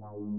Wow.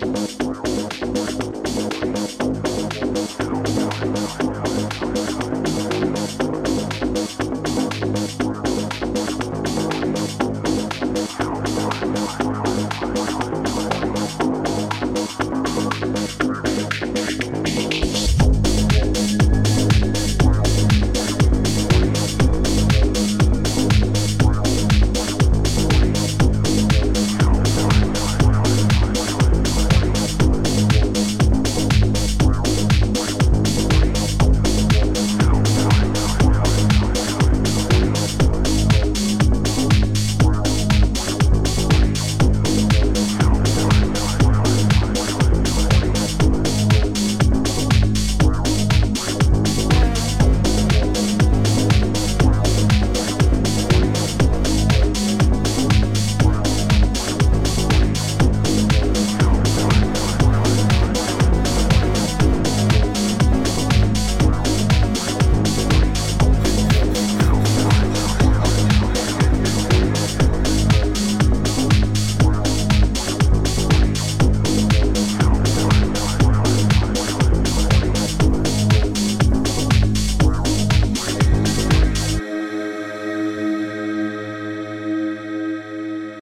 Música